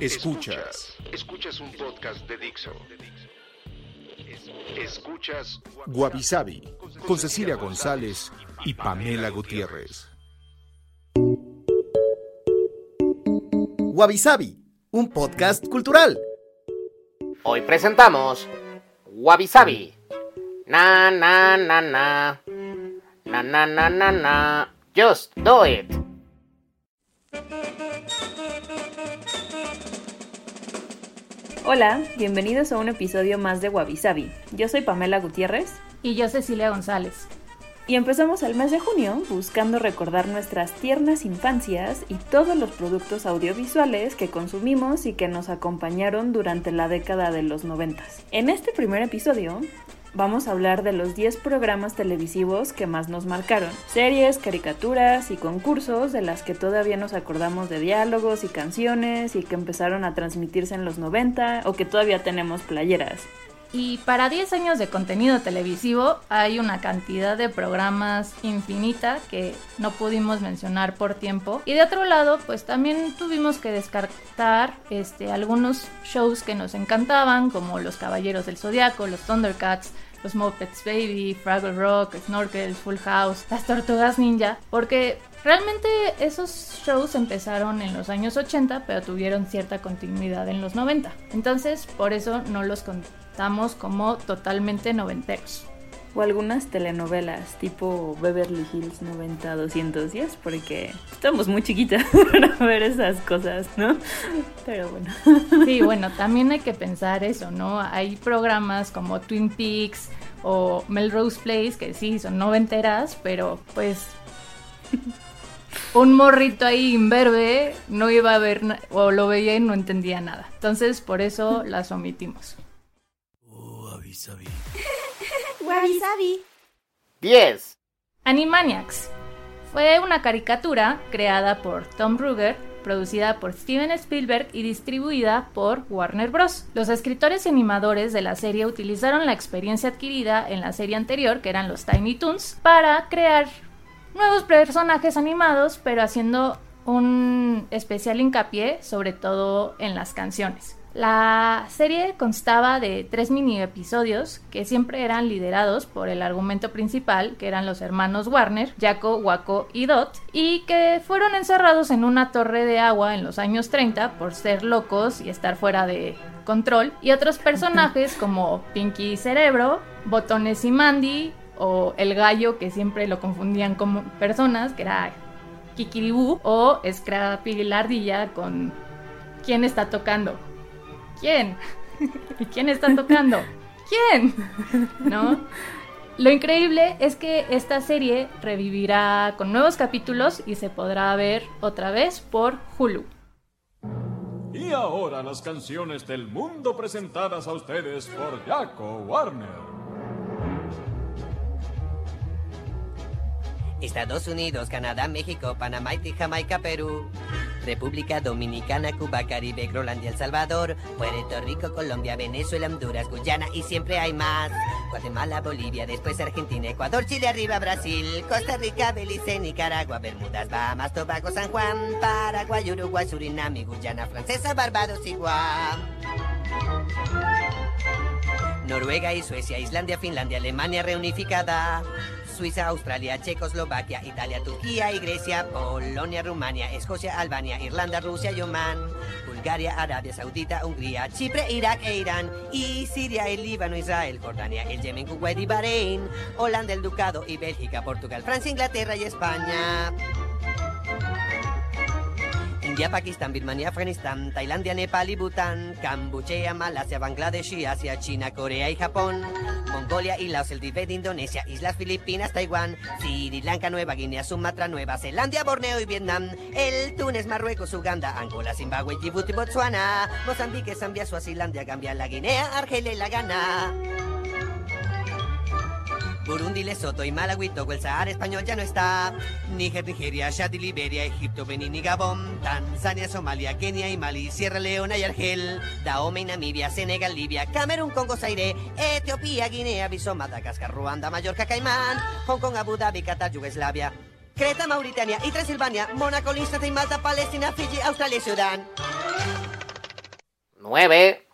Escuchas. Escuchas un podcast de Dixo. Escuchas Guavisabi con Cecilia González y Pamela Gutiérrez. Guavisabi, un podcast cultural. Hoy presentamos Wabi Na na na na. Na na na na na. Just do it. Hola, bienvenidos a un episodio más de Wabi Yo soy Pamela Gutiérrez. Y yo Cecilia González. Y empezamos el mes de junio buscando recordar nuestras tiernas infancias y todos los productos audiovisuales que consumimos y que nos acompañaron durante la década de los noventas. En este primer episodio vamos a hablar de los 10 programas televisivos que más nos marcaron. Series, caricaturas y concursos de las que todavía nos acordamos de diálogos y canciones y que empezaron a transmitirse en los 90 o que todavía tenemos playeras. Y para 10 años de contenido televisivo hay una cantidad de programas infinita que no pudimos mencionar por tiempo. Y de otro lado, pues también tuvimos que descartar este, algunos shows que nos encantaban, como Los Caballeros del Zodiaco, Los Thundercats, los Muppets Baby, Fraggle Rock, Snorkel, Full House, las Tortugas Ninja, porque realmente esos shows empezaron en los años 80, pero tuvieron cierta continuidad en los 90. Entonces, por eso no los contamos como totalmente noventeros. O algunas telenovelas tipo Beverly Hills 90-210, porque estamos muy chiquitas para ver esas cosas, ¿no? Pero bueno. Sí, bueno, también hay que pensar eso, ¿no? Hay programas como Twin Peaks o Melrose Place, que sí, son noventeras, pero pues un morrito ahí imberbe no iba a ver o lo veía y no entendía nada. Entonces, por eso las omitimos. Oh, avisabi. Wabi 10. Animaniacs. Fue una caricatura creada por Tom Ruger, producida por Steven Spielberg y distribuida por Warner Bros. Los escritores y animadores de la serie utilizaron la experiencia adquirida en la serie anterior, que eran los Tiny Toons, para crear nuevos personajes animados, pero haciendo un especial hincapié sobre todo en las canciones. La serie constaba de tres mini episodios que siempre eran liderados por el argumento principal, que eran los hermanos Warner, Jaco, Waco y Dot, y que fueron encerrados en una torre de agua en los años 30 por ser locos y estar fuera de control, y otros personajes como Pinky y Cerebro, Botones y Mandy, o el gallo que siempre lo confundían con personas, que era Kikiribú, o Scrappy la ardilla con quién está tocando. ¿Quién? ¿Quién está tocando? ¿Quién? ¿No? Lo increíble es que esta serie revivirá con nuevos capítulos y se podrá ver otra vez por Hulu. Y ahora las canciones del mundo presentadas a ustedes por Jaco Warner. Estados Unidos, Canadá, México, Panamá, Jamaica, Perú. República Dominicana, Cuba, Caribe, Grolandia, El Salvador, Puerto Rico, Colombia, Venezuela, Honduras, Guyana y siempre hay más. Guatemala, Bolivia, después Argentina, Ecuador, Chile, arriba Brasil, Costa Rica, Belice, Nicaragua, Bermudas, Bahamas, Tobago, San Juan, Paraguay, Uruguay, Surinam, Guyana Francesa, Barbados y Guam. Noruega y Suecia, Islandia, Finlandia, Alemania reunificada. Suiza, Australia, Checoslovaquia, Italia, Turquía y Grecia, Polonia, Rumania, Escocia, Albania, Irlanda, Rusia y Oman, Bulgaria, Arabia Saudita, Hungría, Chipre, Irak e Irán, y Siria, el Líbano, Israel, Jordania, el Yemen, Kuwait y Bahrein, Holanda, el Ducado y Bélgica, Portugal, Francia, Inglaterra y España. India, Pakistán, Birmania, Afganistán, Tailandia, Nepal y Bután, Camboya, Malasia, Bangladesh y Asia, China, Corea y Japón, Mongolia y Laos, el Tibet, Indonesia, Islas Filipinas, Taiwán, Sri Lanka, Nueva Guinea, Sumatra, Nueva Zelanda, Borneo y Vietnam, el Túnez, Marruecos, Uganda, Angola, Zimbabue, Djibouti, Botswana, Mozambique, Zambia, Suazilandia, Gambia, la Guinea, Argelia y la Ghana. Burundi, Lesoto y Malawi, Togo, el Sahara español ya no está. Níger, Nigeria, Chad Liberia, Egipto, Benín y Gabón, Tanzania, Somalia, Kenia y Mali, Sierra Leona y Argel, Dahomey, Namibia, Senegal, Libia, Camerún, Congo, Zaire, Etiopía, Guinea, Bissau, Madagascar, Ruanda, Mallorca, Caimán, Hong Kong, Abu Dhabi, Qatar, Yugoslavia, Creta, Mauritania y Transilvania, Mónaco, Liechtenstein, Malta, Palestina, Fiji, Australia y Sudán. 9.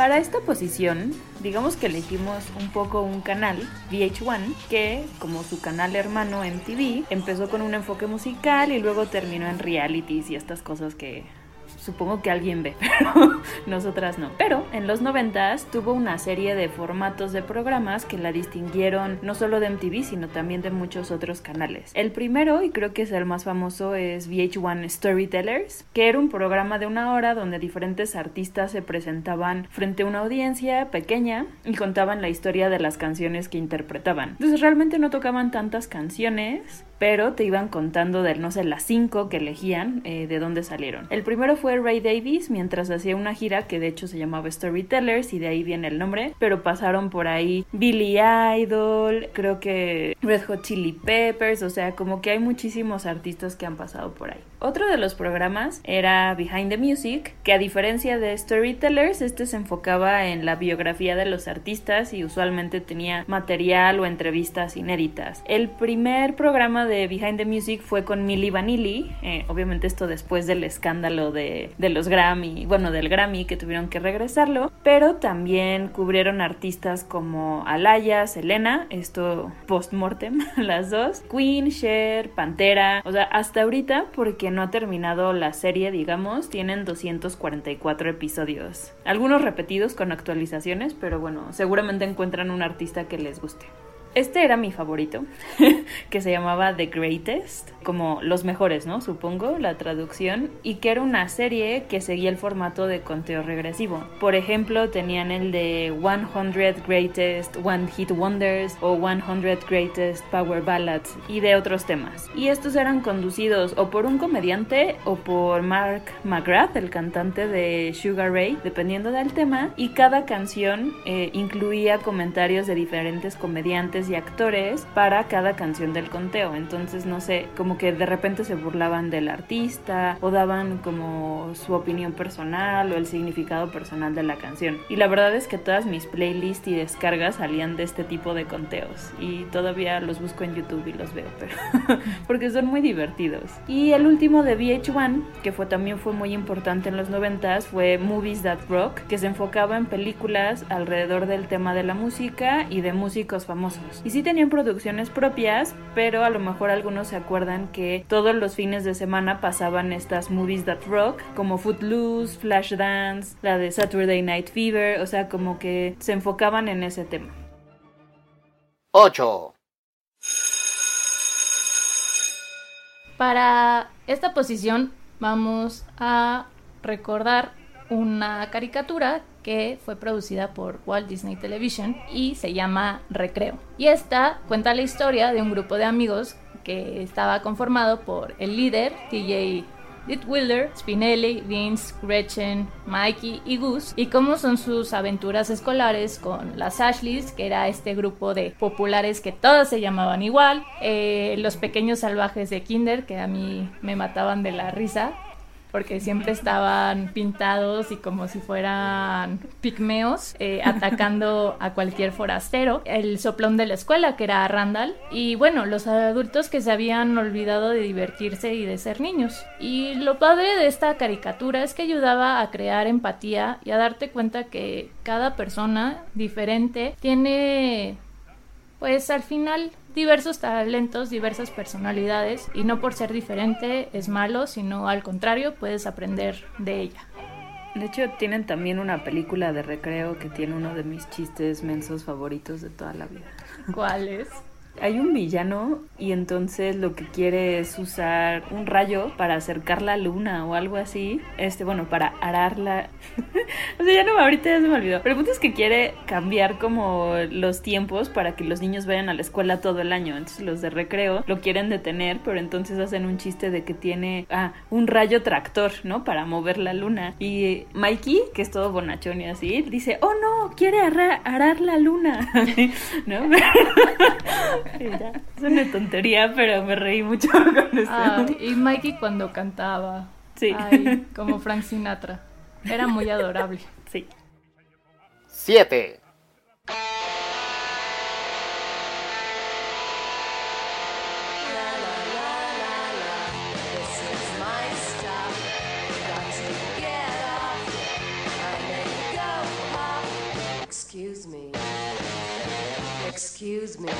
Para esta posición, digamos que elegimos un poco un canal, VH1, que como su canal hermano MTV, empezó con un enfoque musical y luego terminó en realities y estas cosas que supongo que alguien ve, pero nosotras no. Pero en los 90 tuvo una serie de formatos de programas que la distinguieron no solo de MTV, sino también de muchos otros canales. El primero, y creo que es el más famoso, es VH1 Storytellers, que era un programa de una hora donde diferentes artistas se presentaban frente a una audiencia pequeña y contaban la historia de las canciones que interpretaban. Entonces realmente no tocaban tantas canciones, pero te iban contando de, no sé, las cinco que elegían, eh, de dónde salieron. El primero fue Ray Davis, mientras hacía una gira que de hecho se llamaba Storytellers y de ahí viene el nombre, pero pasaron por ahí Billy Idol, creo que Red Hot Chili Peppers, o sea, como que hay muchísimos artistas que han pasado por ahí. Otro de los programas era Behind the Music, que a diferencia de Storytellers, este se enfocaba en la biografía de los artistas y usualmente tenía material o entrevistas inéditas. El primer programa de Behind the Music fue con Milli Vanilli, eh, obviamente esto después del escándalo de, de, los Grammy, bueno, del Grammy que tuvieron que regresarlo, pero también cubrieron artistas como Alaya, Selena, esto post-mortem, las dos, Queen, Cher, Pantera, o sea, hasta ahorita porque no ha terminado la serie, digamos, tienen 244 episodios. Algunos repetidos con actualizaciones, pero bueno, seguramente encuentran un artista que les guste. Este era mi favorito, que se llamaba The Greatest, como los mejores, ¿no? Supongo, la traducción, y que era una serie que seguía el formato de conteo regresivo. Por ejemplo, tenían el de 100 Greatest One Hit Wonders o 100 Greatest Power Ballads y de otros temas. Y estos eran conducidos o por un comediante o por Mark McGrath, el cantante de Sugar Ray, dependiendo del tema, y cada canción eh, incluía comentarios de diferentes comediantes y actores para cada canción del conteo. Entonces, no sé, como que de repente se burlaban del artista o daban como su opinión personal o el significado personal de la canción. Y la verdad es que todas mis playlists y descargas salían de este tipo de conteos y todavía los busco en YouTube y los veo, pero porque son muy divertidos. Y el último de VH1, que fue también fue muy importante en los 90 fue Movies That Rock, que se enfocaba en películas alrededor del tema de la música y de músicos famosos. Y sí tenían producciones propias, pero a lo mejor algunos se acuerdan que todos los fines de semana pasaban estas movies that rock, como Footloose, Flashdance, la de Saturday Night Fever, o sea, como que se enfocaban en ese tema. 8. Para esta posición vamos a recordar una caricatura que fue producida por Walt Disney Television y se llama Recreo. Y esta cuenta la historia de un grupo de amigos que estaba conformado por el líder, TJ Wilder, Spinelli, Vince, Gretchen, Mikey y Gus, y cómo son sus aventuras escolares con las Ashleys, que era este grupo de populares que todas se llamaban igual, eh, los pequeños salvajes de Kinder, que a mí me mataban de la risa, porque siempre estaban pintados y como si fueran pigmeos eh, atacando a cualquier forastero. El soplón de la escuela, que era Randall. Y bueno, los adultos que se habían olvidado de divertirse y de ser niños. Y lo padre de esta caricatura es que ayudaba a crear empatía y a darte cuenta que cada persona diferente tiene pues al final diversos talentos, diversas personalidades y no por ser diferente es malo, sino al contrario puedes aprender de ella. De hecho, tienen también una película de recreo que tiene uno de mis chistes mensos favoritos de toda la vida. ¿Cuál es? Hay un villano y entonces lo que quiere es usar un rayo para acercar la luna o algo así. Este, bueno, para ararla. o sea, ya no, ahorita ya se me olvidó. Pero el punto es que quiere cambiar como los tiempos para que los niños vayan a la escuela todo el año. Entonces los de recreo lo quieren detener, pero entonces hacen un chiste de que tiene ah, un rayo tractor, ¿no? Para mover la luna. Y Mikey, que es todo bonachón y así, dice, oh no, quiere arar la luna. ¿No? es una tontería, pero me reí mucho con esto. Ah, y Mikey cuando cantaba. Sí. como Frank Sinatra. Era muy adorable. Sí. 7. Excuse me. Excuse me.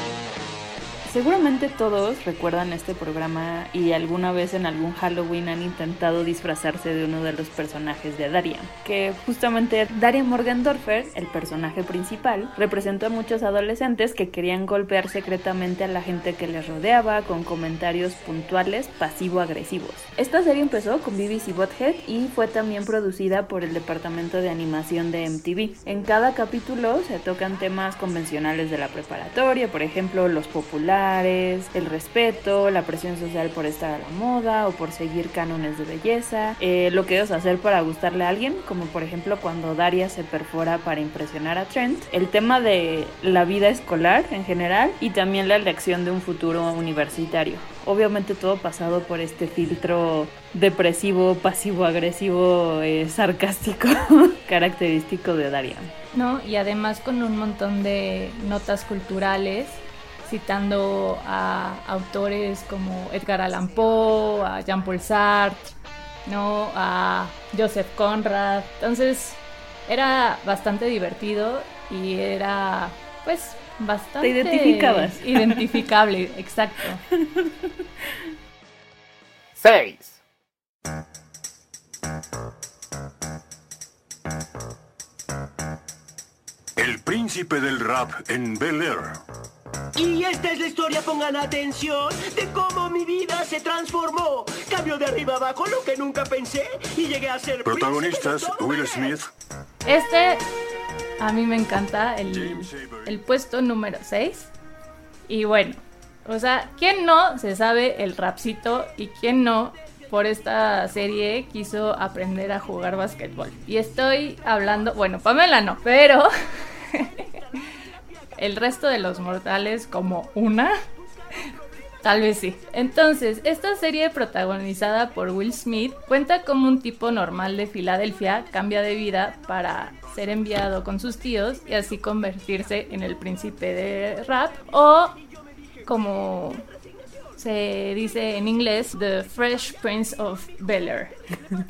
Seguramente todos recuerdan este programa y alguna vez en algún Halloween han intentado disfrazarse de uno de los personajes de Daria, que justamente Daria Morgendorfer, el personaje principal, representó a muchos adolescentes que querían golpear secretamente a la gente que les rodeaba con comentarios puntuales pasivo-agresivos. Esta serie empezó con BBC Bothead y fue también producida por el departamento de animación de MTV. En cada capítulo se tocan temas convencionales de la preparatoria, por ejemplo, los populares, el respeto, la presión social por estar a la moda o por seguir cánones de belleza, eh, lo que debes hacer para gustarle a alguien, como por ejemplo cuando Daria se perfora para impresionar a Trent, el tema de la vida escolar en general y también la elección de un futuro universitario. Obviamente todo pasado por este filtro depresivo, pasivo-agresivo, eh, sarcástico, característico de Daria. No, y además con un montón de notas culturales citando a autores como Edgar Allan Poe, a Jean-Paul Sartre, ¿no? a Joseph Conrad. Entonces era bastante divertido y era pues bastante Te identificabas. identificable, exacto. 6. El príncipe del rap en Bel Air. Y esta es la historia, pongan atención, de cómo mi vida se transformó. Cambio de arriba abajo lo que nunca pensé y llegué a ser... Protagonistas, Will Smith. Este a mí me encanta, el, el puesto número 6. Y bueno, o sea, ¿quién no se sabe el rapcito y quién no por esta serie quiso aprender a jugar básquetbol? Y estoy hablando, bueno, Pamela no, pero el resto de los mortales como una. Tal vez sí. Entonces, esta serie protagonizada por Will Smith cuenta como un tipo normal de Filadelfia cambia de vida para ser enviado con sus tíos y así convertirse en el príncipe de rap o como se dice en inglés The Fresh Prince of Bel Air,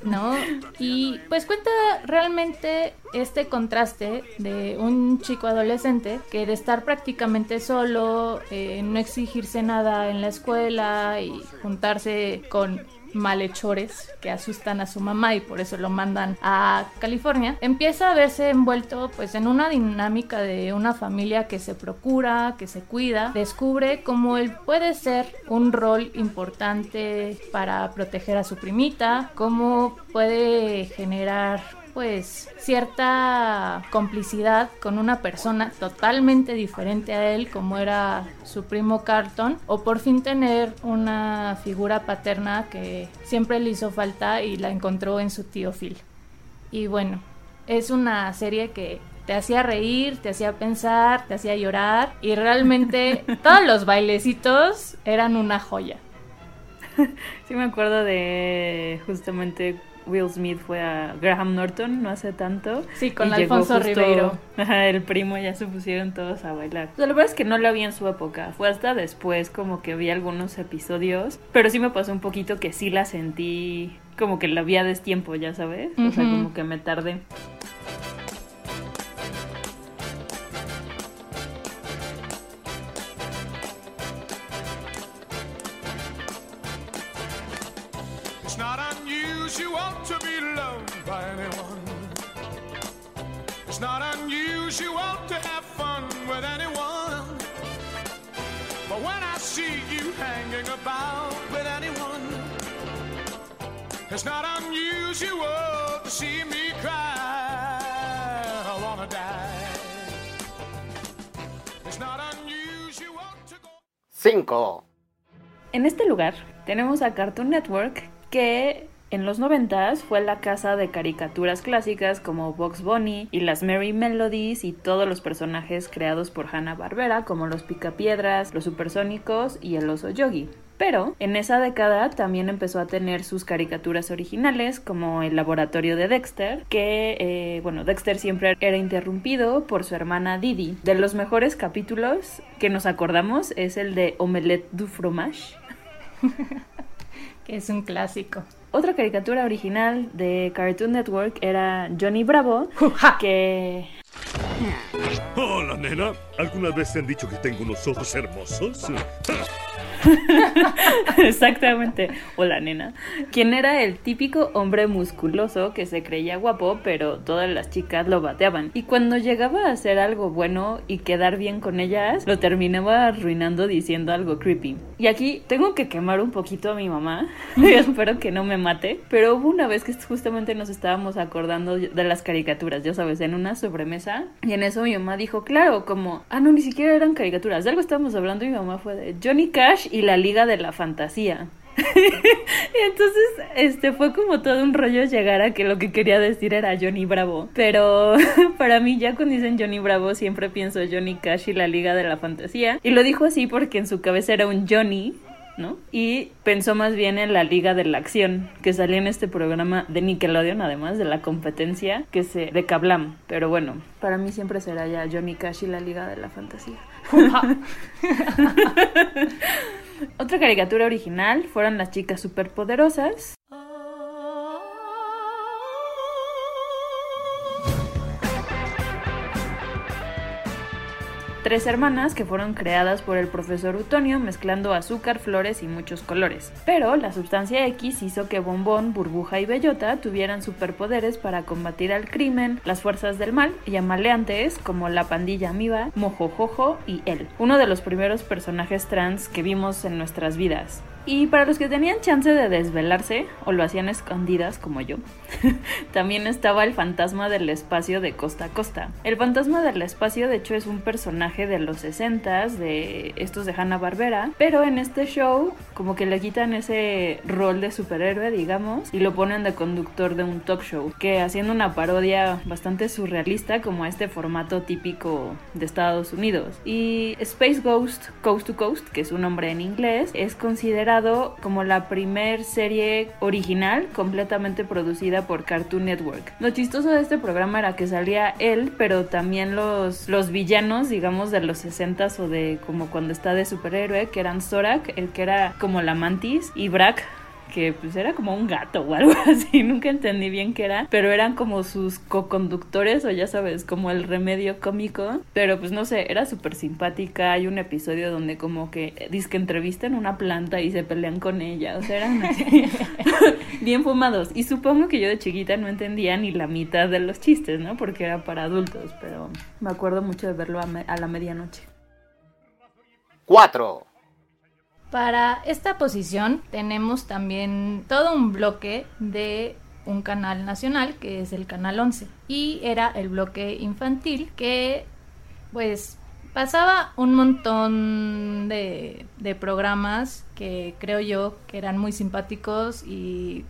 ¿no? Y pues cuenta realmente este contraste de un chico adolescente que de estar prácticamente solo, eh, no exigirse nada en la escuela y juntarse con malhechores que asustan a su mamá y por eso lo mandan a California, empieza a verse envuelto pues en una dinámica de una familia que se procura, que se cuida, descubre cómo él puede ser un rol importante para proteger a su primita, cómo puede generar pues cierta complicidad con una persona totalmente diferente a él como era su primo Carlton o por fin tener una figura paterna que siempre le hizo falta y la encontró en su tío Phil. Y bueno, es una serie que te hacía reír, te hacía pensar, te hacía llorar y realmente todos los bailecitos eran una joya. Sí me acuerdo de justamente Will Smith fue a Graham Norton no hace tanto. Sí, con Alfonso Ribeiro. el primo ya se pusieron todos a bailar. la verdad es que no lo vi en su época. Fue hasta después como que vi algunos episodios. Pero sí me pasó un poquito que sí la sentí como que la vi a destiempo, ya sabes. O sea, como que me tardé. want to be loved by anyone. It's not unusual, want to have fun with anyone. But when I see you hanging about with anyone, it's not unusual to see me cry. I wanna die. It's not unusual to go. Cinco. En este lugar tenemos a Cartoon Network que en los 90 fue la casa de caricaturas clásicas como Box Bunny y las Merry Melodies y todos los personajes creados por Hanna-Barbera como los Picapiedras, los Supersónicos y el Oso Yogi. Pero en esa década también empezó a tener sus caricaturas originales como el laboratorio de Dexter, que eh, bueno, Dexter siempre era interrumpido por su hermana Didi. De los mejores capítulos que nos acordamos es el de Omelette du fromage. que es un clásico. Otra caricatura original de Cartoon Network era Johnny Bravo, que... Hola, nena. ¿Alguna vez te han dicho que tengo unos ojos hermosos? Exactamente. Hola, nena. Quien era el típico hombre musculoso que se creía guapo, pero todas las chicas lo bateaban. Y cuando llegaba a hacer algo bueno y quedar bien con ellas, lo terminaba arruinando diciendo algo creepy. Y aquí tengo que quemar un poquito a mi mamá. Espero que no me mate. Pero hubo una vez que justamente nos estábamos acordando de las caricaturas, ya sabes, en una sobremesa. Y en eso mi mamá dijo, claro, como, ah, no, ni siquiera eran caricaturas. De algo estábamos hablando y mi mamá fue de Johnny Cash y la Liga de la Fantasía. y entonces, este fue como todo un rollo llegar a que lo que quería decir era Johnny Bravo. Pero para mí, ya cuando dicen Johnny Bravo, siempre pienso Johnny Cash y la Liga de la Fantasía. Y lo dijo así porque en su cabeza era un Johnny. ¿No? Y pensó más bien en la Liga de la Acción, que salía en este programa de Nickelodeon, además de la competencia que se de Kablam. Pero bueno, para mí siempre será ya Johnny Cash y la Liga de la Fantasía. Otra caricatura original fueron las chicas superpoderosas. Tres hermanas que fueron creadas por el profesor Utonio mezclando azúcar, flores y muchos colores. Pero la sustancia X hizo que Bombón, Burbuja y Bellota tuvieran superpoderes para combatir al crimen, las fuerzas del mal y a maleantes como la pandilla Amiba, Mojojojo y él, uno de los primeros personajes trans que vimos en nuestras vidas. Y para los que tenían chance de desvelarse o lo hacían escondidas como yo, también estaba el fantasma del espacio de costa a costa. El fantasma del espacio de hecho es un personaje de los 60 de estos de Hanna Barbera, pero en este show como que le quitan ese rol de superhéroe, digamos, y lo ponen de conductor de un talk show, que haciendo una parodia bastante surrealista como este formato típico de Estados Unidos. Y Space Ghost Coast to Coast, que es un nombre en inglés, es considerado como la primer serie original completamente producida por Cartoon Network. Lo chistoso de este programa era que salía él, pero también los, los villanos, digamos, de los 60s o de como cuando está de superhéroe, que eran Zorak, el que era como la mantis, y Brack, que pues era como un gato o algo así, nunca entendí bien qué era, pero eran como sus co-conductores o ya sabes, como el remedio cómico, pero pues no sé, era súper simpática, hay un episodio donde como que que entrevistan una planta y se pelean con ella, o sea, eran así, bien fumados, y supongo que yo de chiquita no entendía ni la mitad de los chistes, ¿no? Porque era para adultos, pero me acuerdo mucho de verlo a, a la medianoche. 4. Para esta posición tenemos también todo un bloque de un canal nacional que es el canal 11 y era el bloque infantil que pues pasaba un montón de, de programas que creo yo que eran muy simpáticos y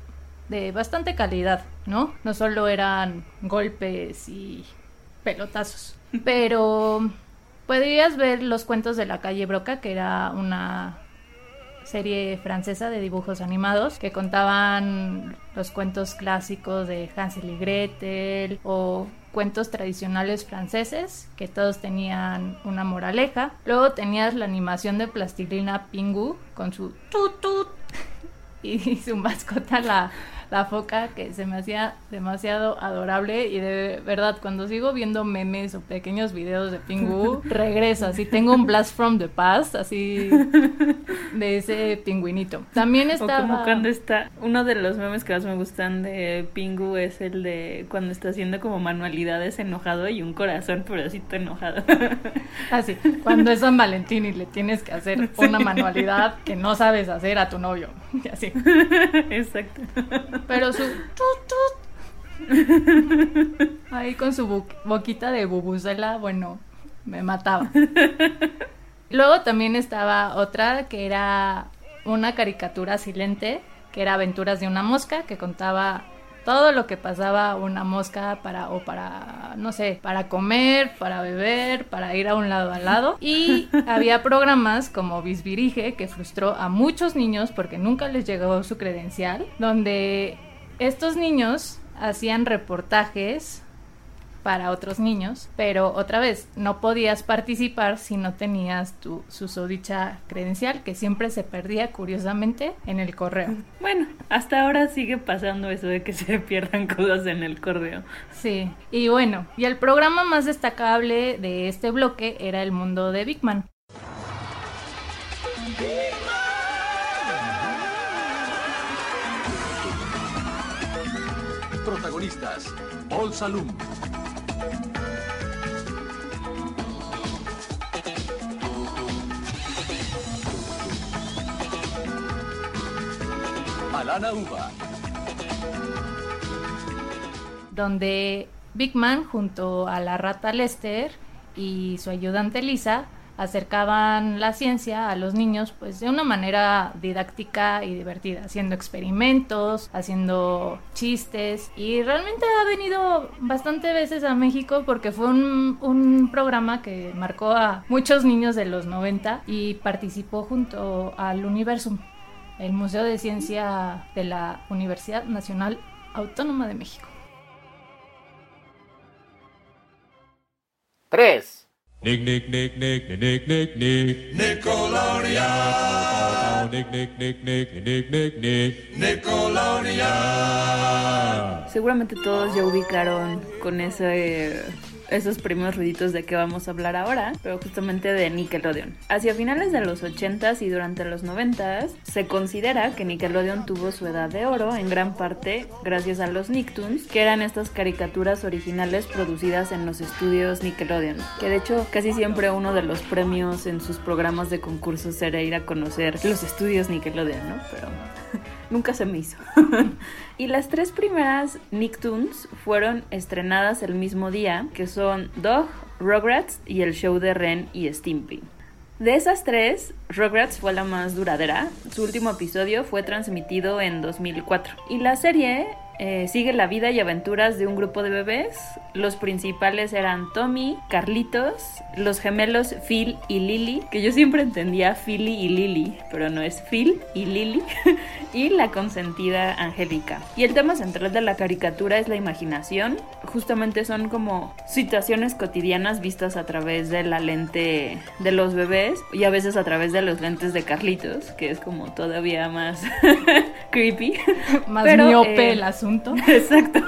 de bastante calidad, ¿no? No solo eran golpes y pelotazos, pero podrías ver los cuentos de la calle Broca, que era una serie francesa de dibujos animados que contaban los cuentos clásicos de Hansel y Gretel o cuentos tradicionales franceses que todos tenían una moraleja. Luego tenías la animación de plastilina Pingu con su tut y su mascota la, la foca que se me hacía demasiado adorable y de verdad cuando sigo viendo memes o pequeños videos de Pingu, regreso, así tengo un blast from the past, así de ese pingüinito. También estaba... O como cuando está, uno de los memes que más me gustan de Pingu es el de cuando está haciendo como manualidades enojado y un corazón, pero así enojado. Así, cuando es San Valentín y le tienes que hacer una manualidad que no sabes hacer a tu novio. Y así. Exacto. Pero su ahí con su boquita de bubucela, bueno, me mataba. Luego también estaba otra que era una caricatura silente, que era Aventuras de una mosca, que contaba todo lo que pasaba una mosca para o para no sé, para comer, para beber, para ir a un lado al lado. Y había programas como Bisbirige que frustró a muchos niños porque nunca les llegó su credencial, donde estos niños hacían reportajes para otros niños, pero otra vez no podías participar si no tenías tu susodicha credencial que siempre se perdía curiosamente en el correo. Bueno, hasta ahora sigue pasando eso de que se pierdan cosas en el correo. Sí, y bueno, y el programa más destacable de este bloque era El Mundo de Big Man. Protagonistas, Paul Salum, Alana. Donde Big Man junto a la rata Lester y su ayudante Lisa acercaban la ciencia a los niños pues de una manera didáctica y divertida, haciendo experimentos, haciendo chistes y realmente ha venido bastante veces a México porque fue un, un programa que marcó a muchos niños de los 90 y participó junto al Universum, el Museo de Ciencia de la Universidad Nacional Autónoma de México. 3. Nick, Nick, Nick, Nick, Nick, Nick, Nick, Nickelodeon. Nick, Nick, Nick, Nick, Nick, Nick, Nick, Nickelodeon. Seguramente todos ya ubicaron con ese esos primeros ruiditos de que vamos a hablar ahora, pero justamente de Nickelodeon. Hacia finales de los 80s y durante los 90s, se considera que Nickelodeon tuvo su edad de oro en gran parte gracias a los Nicktoons, que eran estas caricaturas originales producidas en los estudios Nickelodeon. Que de hecho, casi siempre uno de los premios en sus programas de concursos era ir a conocer los estudios Nickelodeon, ¿no? Pero nunca se me hizo. y las tres primeras Nicktoons fueron estrenadas el mismo día, que son Dog, Rugrats y el show de Ren y Stimpy. De esas tres, Rugrats fue la más duradera. Su último episodio fue transmitido en 2004. Y la serie eh, sigue la vida y aventuras de un grupo de bebés. Los principales eran Tommy, Carlitos, los gemelos Phil y Lily, que yo siempre entendía Philly y Lily, pero no es Phil y Lily, y la consentida Angélica. Y el tema central de la caricatura es la imaginación. Justamente son como situaciones cotidianas vistas a través de la lente de los bebés y a veces a través de los lentes de Carlitos, que es como todavía más creepy. Más miope el asunto. Exacto.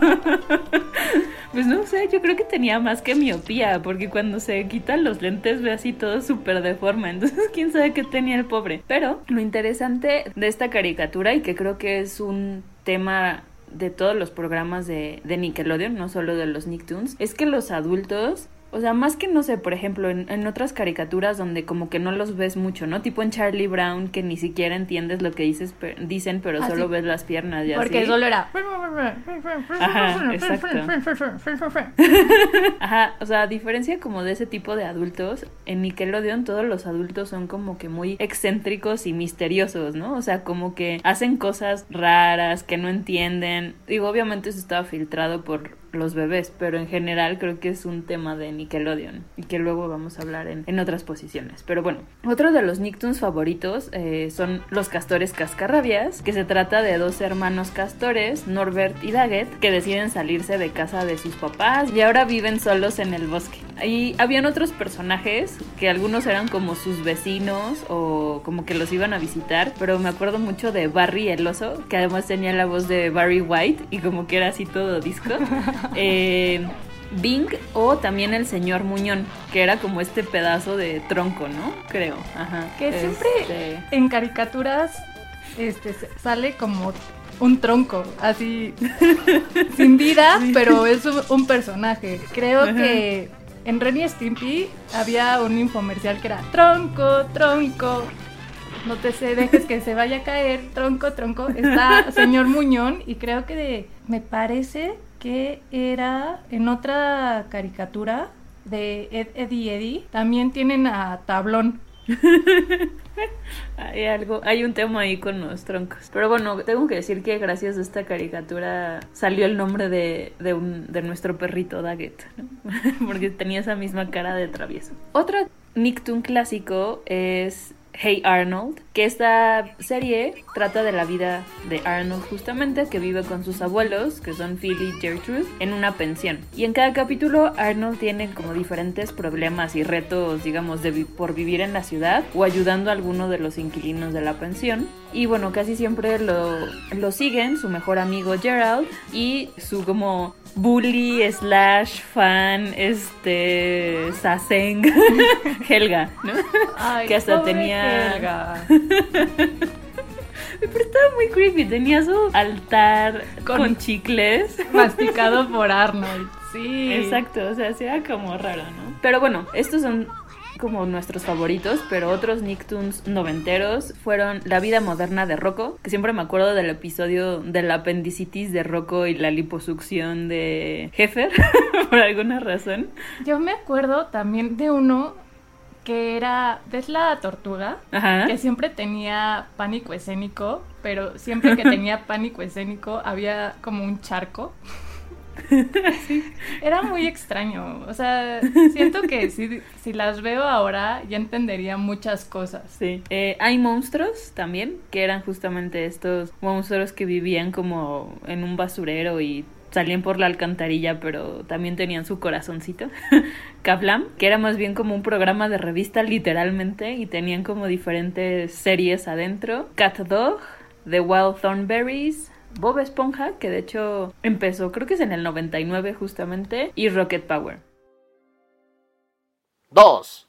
Pues no sé, yo creo que tenía más que miopía, porque cuando se quitan los lentes ve así todo súper deforme. Entonces, quién sabe qué tenía el pobre. Pero lo interesante de esta caricatura, y que creo que es un tema de todos los programas de, de Nickelodeon, no solo de los Nicktoons, es que los adultos o sea, más que no sé, por ejemplo, en, otras caricaturas donde como que no los ves mucho, ¿no? Tipo en Charlie Brown, que ni siquiera entiendes lo que dices, dicen, pero solo ves las piernas y Porque solo era. Ajá, exacto. Ajá, o sea, a diferencia como de ese tipo de adultos, en Nickelodeon todos los adultos son como que muy excéntricos y misteriosos, ¿no? O sea, como que hacen cosas raras que no entienden. Digo, obviamente eso estaba filtrado por los bebés, pero en general creo que es un tema de Nickelodeon y que luego vamos a hablar en, en otras posiciones. Pero bueno, otro de los Nicktoons favoritos eh, son los castores cascarrabias, que se trata de dos hermanos castores, Norbert y Daggett, que deciden salirse de casa de sus papás y ahora viven solos en el bosque. Y habían otros personajes que algunos eran como sus vecinos o como que los iban a visitar, pero me acuerdo mucho de Barry el oso, que además tenía la voz de Barry White y como que era así todo disco. Eh, Bing o también el señor Muñón, que era como este pedazo de tronco, ¿no? Creo. Ajá. Que siempre Este, en caricaturas este, sale como un tronco, así sin vida, pero es un, un personaje. Creo Ajá. que en Ren y Stimpy había un infomercial que era tronco, tronco. No te se dejes que se vaya a caer, tronco, tronco. Está señor Muñón y creo que de- me parece que era en otra caricatura de Ed, Eddie Eddie. También tienen a Tablón. Hay algo, hay un tema ahí con los troncos. Pero bueno, tengo que decir que gracias a esta caricatura salió el nombre de, de, un- de nuestro perrito Daggett, porque tenía esa misma cara de travieso. Otro Nicktoon clásico es Hey Arnold, que esta serie trata de la vida de Arnold justamente, que vive con sus abuelos, que son Phil y Gertrude, en una pensión. Y en cada capítulo Arnold tiene como diferentes problemas y retos, digamos, de vi- por vivir en la ciudad o ayudando a alguno de los inquilinos de la pensión. Y bueno, casi siempre lo, lo siguen su mejor amigo Gerald y su como bully slash fan este Saseng Helga, ¿no? Ay, que hasta tenía Helga. pero estaba muy creepy tenía su altar con, Con- chicles Masticado por Arnold. Sí. exacto o sea era como raro no pero bueno estos son como nuestros favoritos, pero otros Nicktoons noventeros fueron La vida moderna de Rocco, que siempre me acuerdo del episodio de la apendicitis de Rocco y la liposucción de Heffer, por alguna razón. Yo me acuerdo también de uno que era, ¿ves la tortuga? Ajá. Que siempre tenía pánico escénico, pero siempre que tenía pánico escénico había como un charco. Era muy extraño. O sea, siento que si, si las veo ahora ya entendería muchas cosas. Sí. Eh, hay monstruos también, que eran justamente estos monstruos que vivían como en un basurero y salían por la alcantarilla, pero también tenían su corazoncito. Kablam, que era más bien como un programa de revista literalmente y tenían como diferentes series adentro. Cat Dog, The Wild Thornberries, Bob Esponja, que de hecho empezó, creo que es en el 99 justamente, y Rocket Power. 2.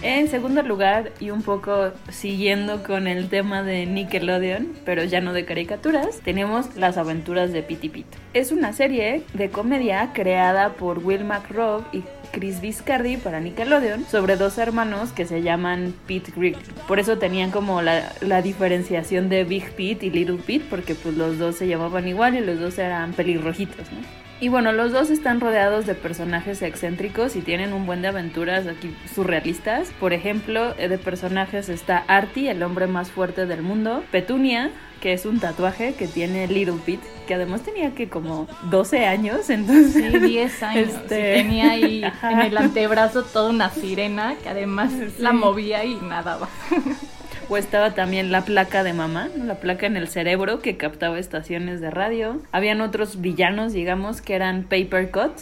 En segundo lugar, y un poco siguiendo con el tema de Nickelodeon, pero ya no de caricaturas, tenemos Las aventuras de Pity Pit. Es una serie de comedia creada por Will McRobb y Chris Viscardi para Nickelodeon sobre dos hermanos que se llaman Pete Grigg. Por eso tenían como la, la diferenciación de Big Pete y Little Pete, porque pues los dos se llamaban igual y los dos eran pelirrojitos, ¿no? Y bueno, los dos están rodeados de personajes excéntricos y tienen un buen de aventuras aquí surrealistas. Por ejemplo, eh, de personajes está Artie, el hombre más fuerte del mundo, Petunia, que es un tatuaje que tiene Little Pete, que además tenía que como 12 años, entonces... Sí, 10 años. Este- Y tenía ahí Ajá. en el antebrazo toda una sirena que además la movía y nadaba. O estaba también la placa de mamá, la placa en el cerebro que captaba estaciones de radio. Habían otros villanos, digamos, que eran Paper Cut,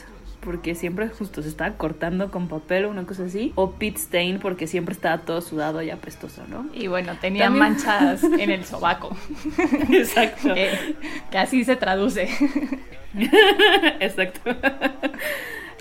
porque siempre justo se estaba cortando con papel o una cosa así. O Pete Stain, porque siempre estaba todo sudado y apestoso, ¿no? Y bueno, tenía También- manchas en el sobaco. Exacto. que, que así se traduce. Exacto.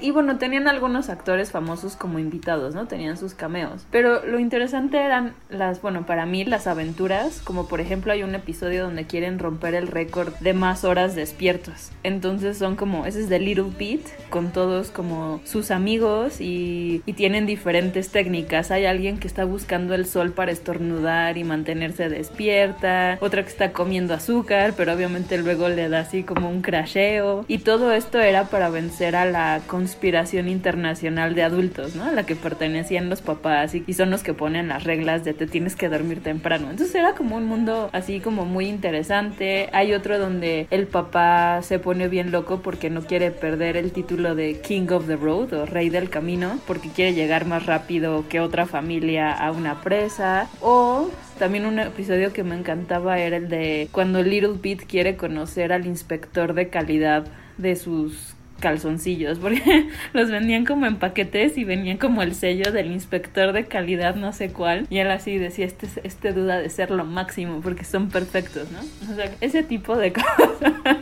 Y bueno, tenían algunos actores famosos como invitados, ¿no? Tenían sus cameos. Pero lo interesante eran las, bueno, para mí las aventuras, como por ejemplo hay un episodio donde quieren romper el récord de más horas despiertos. Entonces son como, ese es de Little Pete, con todos como sus amigos y, y tienen diferentes técnicas. Hay alguien que está buscando el sol para estornudar y mantenerse despierta, otra que está comiendo azúcar, pero obviamente luego le da así como un crasheo. Y todo esto era para vencer a la conspiración internacional de adultos, ¿no? A la que pertenecían los papás y, y son los que ponen las reglas de te tienes que dormir temprano. Entonces era como un mundo así como muy interesante. Hay otro donde el papá se pone bien loco porque no quiere perder el título de King of the Road o Rey del Camino porque quiere llegar más rápido que otra familia a una presa. O también un episodio que me encantaba era el de cuando Little Pete quiere conocer al inspector de calidad de sus calzoncillos, porque los vendían como en paquetes y venían como el sello del inspector de calidad no sé cuál, y él así decía, este, este duda de ser lo máximo, porque son perfectos, ¿no? O sea, ese tipo de cosas.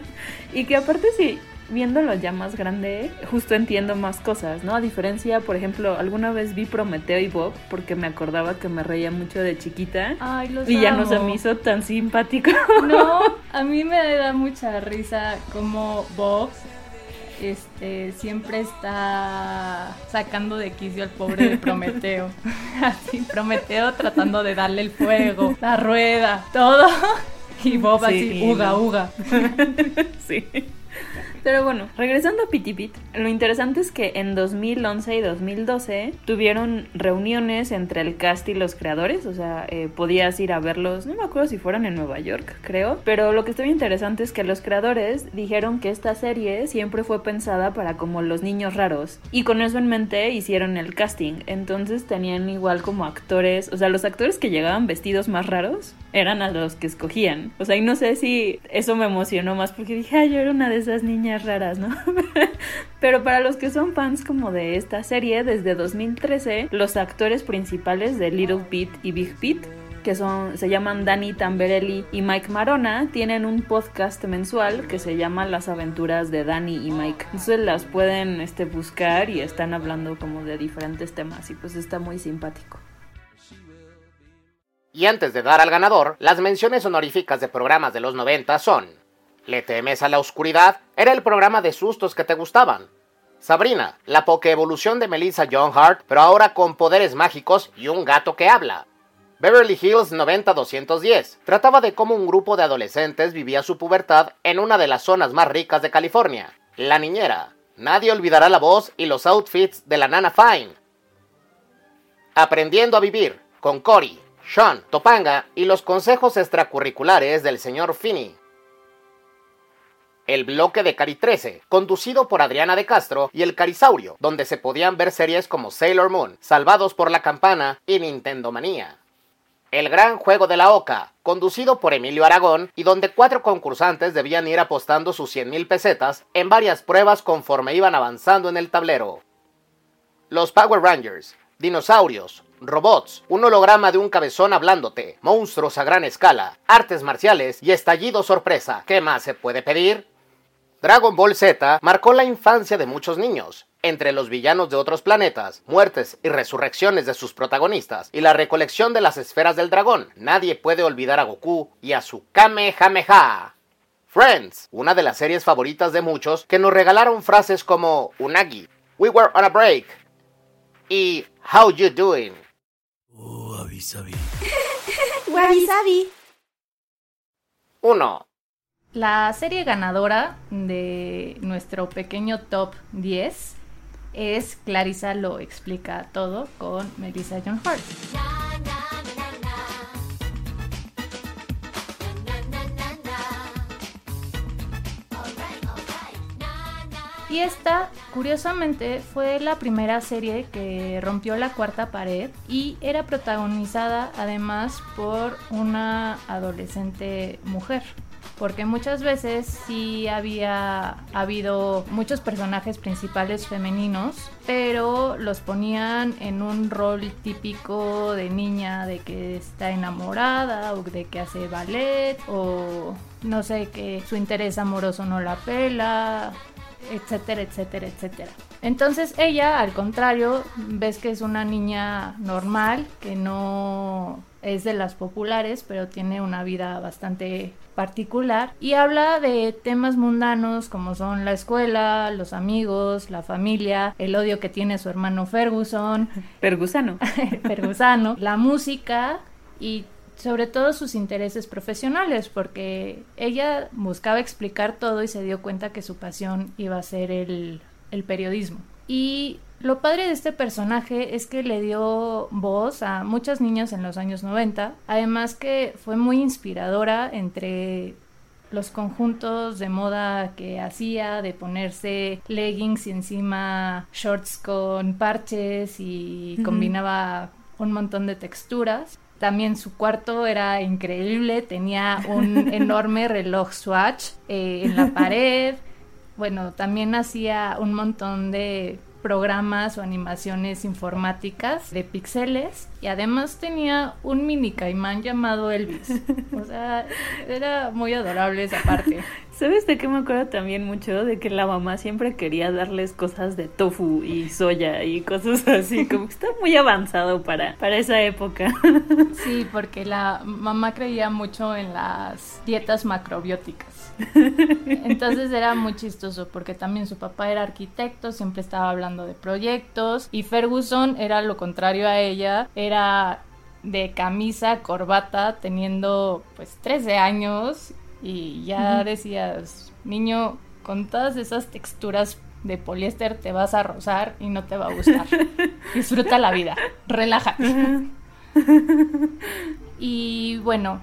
y que aparte sí, viéndolo ya más grande, justo entiendo más cosas, ¿no? A diferencia, por ejemplo, alguna vez vi Prometeo y Bob porque me acordaba que me reía mucho de chiquita. Ay, los y ya no se me hizo tan simpático. No, a mí me da mucha risa como Bob este siempre está sacando de quicio al pobre de Prometeo. Así, Prometeo tratando de darle el fuego, la rueda, todo. Y Bob Sí, así, uga, uga. sí. Pero bueno, regresando a Pity Pit, lo interesante es que en 2011 y 2012 tuvieron reuniones entre el cast y los creadores, o sea, eh, podías ir a verlos, no me acuerdo si fueron en Nueva York, creo, pero lo que bien interesante es que los creadores dijeron que esta serie siempre fue pensada para como los niños raros y con eso en mente hicieron el casting, entonces tenían igual como actores, o sea, los actores que llegaban vestidos más raros eran a los que escogían, o sea, y no sé si eso me emocionó más porque dije, ay, yo era una de esas niñas raras, ¿no? Pero para los que son fans como de esta serie, desde 2013, los actores principales de Little Pete y Big Pete que son, se llaman Danny Tamberelli y Mike Marona, tienen un podcast mensual que se llama Las aventuras de Danny y Mike. Entonces las pueden este, buscar y están hablando como de diferentes temas y pues está muy simpático. Y antes de dar al ganador, las menciones honoríficas de programas de los 90 son ¿Le temes a la oscuridad? Era el programa de sustos que te gustaban. Sabrina, la pokeevolución de Melissa John Hart, pero ahora con poderes mágicos y un gato que habla. Beverly Hills 90210 trataba de cómo un grupo de adolescentes vivía su pubertad en una de las zonas más ricas de California, La Niñera. Nadie olvidará la voz y los outfits de la Nana Fine. Aprendiendo a vivir con Cory, Sean, Topanga y los consejos extracurriculares del señor Finney. El bloque de Cari 13, conducido por Adriana de Castro y el Carisaurio, donde se podían ver series como Sailor Moon, Salvados por la Campana y Nintendo Manía. El Gran Juego de la Oca, conducido por Emilio Aragón y donde cuatro concursantes debían ir apostando sus 100 mil pesetas en varias pruebas conforme iban avanzando en el tablero. Los Power Rangers, dinosaurios, robots, un holograma de un cabezón hablándote, monstruos a gran escala, artes marciales y estallido sorpresa. ¿Qué más se puede pedir? Dragon Ball Z marcó la infancia de muchos niños. Entre los villanos de otros planetas, muertes y resurrecciones de sus protagonistas y la recolección de las esferas del dragón, nadie puede olvidar a Goku y a su Kamehameha. Friends, una de las series favoritas de muchos que nos regalaron frases como Unagi, We were on a break y How you doing. Wabi Sabi. 1. La serie ganadora de nuestro pequeño top 10 es Clarissa lo explica todo con Melissa John Hart. Y esta, curiosamente, fue la primera serie que rompió la cuarta pared y era protagonizada además por una adolescente mujer. Porque muchas veces sí había habido muchos personajes principales femeninos, pero los ponían en un rol típico de niña, de que está enamorada o de que hace ballet o no sé, que su interés amoroso no la pela, etcétera, etcétera, etcétera. Entonces ella, al contrario, ves que es una niña normal, que no es de las populares, pero tiene una vida bastante particular. Y habla de temas mundanos como son la escuela, los amigos, la familia, el odio que tiene su hermano Ferguson, Fergusano, Fergusano, la música y sobre todo sus intereses profesionales, porque ella buscaba explicar todo y se dio cuenta que su pasión iba a ser el, el periodismo. Y lo padre de este personaje es que le dio voz a muchas niñas en los años 90, además que fue muy inspiradora entre los conjuntos de moda que hacía, de ponerse leggings y encima shorts con parches y combinaba un montón de texturas. También su cuarto era increíble, tenía un enorme reloj Swatch eh, en la pared. Bueno, también hacía un montón de programas o animaciones informáticas de pixeles y además tenía un mini caimán llamado Elvis. O sea, era muy adorable esa parte. ¿Sabes de qué me acuerdo también mucho? De que la mamá siempre quería darles cosas de tofu y soya y cosas así, como que está muy avanzado para, para esa época. Sí, porque la mamá creía mucho en las dietas macrobióticas. Entonces era muy chistoso porque también su papá era arquitecto, siempre estaba hablando de proyectos y Ferguson era lo contrario a ella, era de camisa, corbata, teniendo pues 13 años y ya decías, niño, con todas esas texturas de poliéster te vas a rozar y no te va a gustar. Disfruta la vida, relájate. y bueno,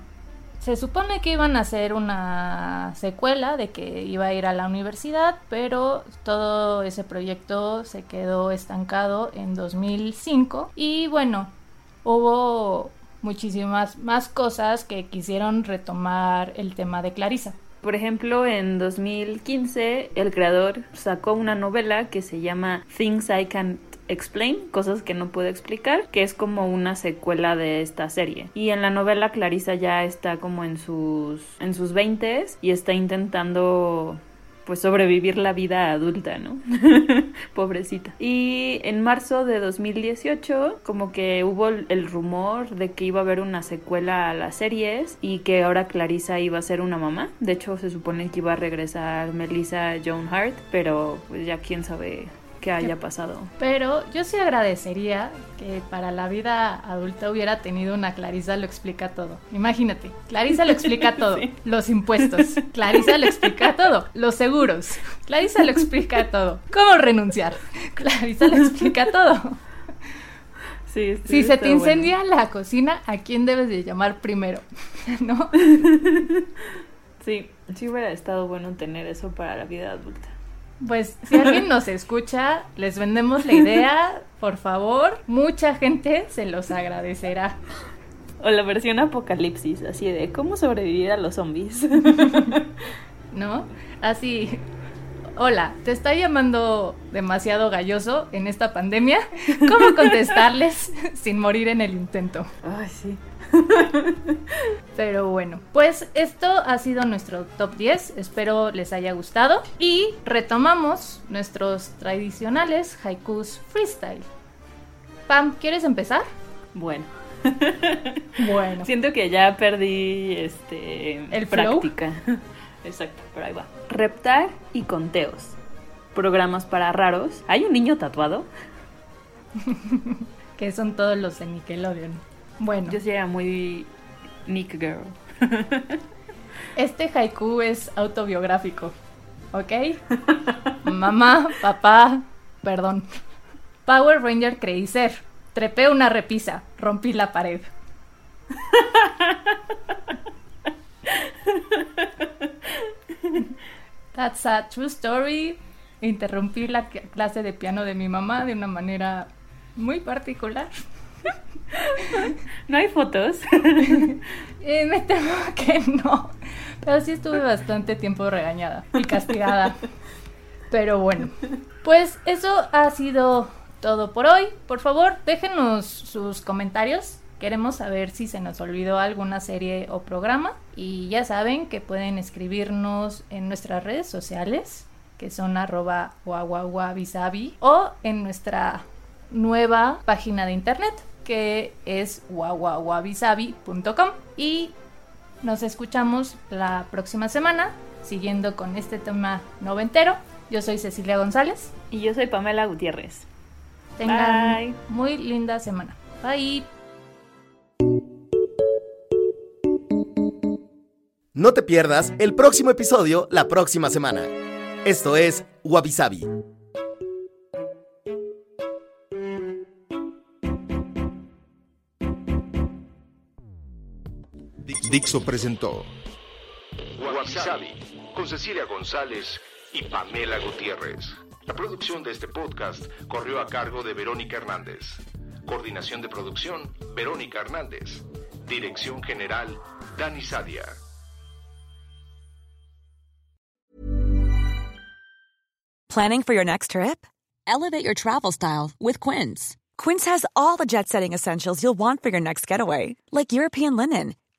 se supone que iban a hacer una secuela de que iba a ir a la universidad, pero todo ese proyecto se quedó estancado en 2005 y bueno, hubo muchísimas más cosas que quisieron retomar el tema de Clarisa. Por ejemplo, en 2015 el creador sacó una novela que se llama Things I Can Explain, cosas que no puedo explicar, que es como una secuela de esta serie. Y en la novela Clarisa ya está como en sus en sus 20 y está intentando pues sobrevivir la vida adulta, ¿no? Pobrecita. Y en marzo de 2018 como que hubo el rumor de que iba a haber una secuela a las series y que ahora Clarisa iba a ser una mamá. De hecho se supone que iba a regresar Melissa Joan Hart, pero pues ya quién sabe que haya pasado. Pero yo sí agradecería que para la vida adulta hubiera tenido una Clarisa lo explica todo. Imagínate, Clarisa lo explica todo. Los impuestos. Clarisa lo explica todo. Los seguros. Clarisa lo explica todo. ¿Cómo renunciar? Clarisa lo explica todo. Sí, si se te incendia la cocina, ¿a quién debes de llamar primero? ¿No? Sí, sí hubiera estado bueno tener eso para la vida adulta. Pues si alguien nos escucha, les vendemos la idea, por favor. Mucha gente se los agradecerá. O la versión apocalipsis, así de cómo sobrevivir a los zombies. ¿No? Así. Hola, te está llamando demasiado galloso en esta pandemia. ¿Cómo contestarles sin morir en el intento? Ay, sí. Pero bueno, pues esto ha sido nuestro top 10. Espero les haya gustado. Y retomamos nuestros tradicionales haikus freestyle. Pam, ¿quieres empezar? Bueno. Bueno. Siento que ya perdí este el práctica. Exacto, pero ahí va. Reptar y conteos. Programas para raros. ¿Hay un niño tatuado? que son todos los de Nickelodeon. Bueno. Yo sí era muy Nick Girl. Este haiku es autobiográfico, ¿ok? Mamá, papá, perdón. Power Ranger creí ser. Trepé una repisa, rompí la pared. That's a true story. Interrumpí la clase de piano de mi mamá de una manera muy particular. ¿No hay fotos? Eh, me temo que no. Pero sí estuve bastante tiempo regañada y castigada. Pero bueno, pues eso ha sido todo por hoy. Por favor, déjenos sus comentarios. Queremos saber si se nos olvidó alguna serie o programa. Y ya saben que pueden escribirnos en nuestras redes sociales, que son arroba guaguaguabisabi, o en nuestra nueva página de internet, que es guaguaguabisabi.com. Y nos escuchamos la próxima semana, siguiendo con este tema noventero. Yo soy Cecilia González. Y yo soy Pamela Gutiérrez. Tengan Bye. muy linda semana. Bye. No te pierdas el próximo episodio la próxima semana. Esto es Wabi Sabi. Dixo presentó Wabi con Cecilia González y Pamela Gutiérrez. La producción de este podcast corrió a cargo de Verónica Hernández. Coordinación de producción, Verónica Hernández. Dirección general, Dani Sadia. Planning for your next trip? Elevate your travel style with Quince. Quince has all the jet setting essentials you'll want for your next getaway, like European linen,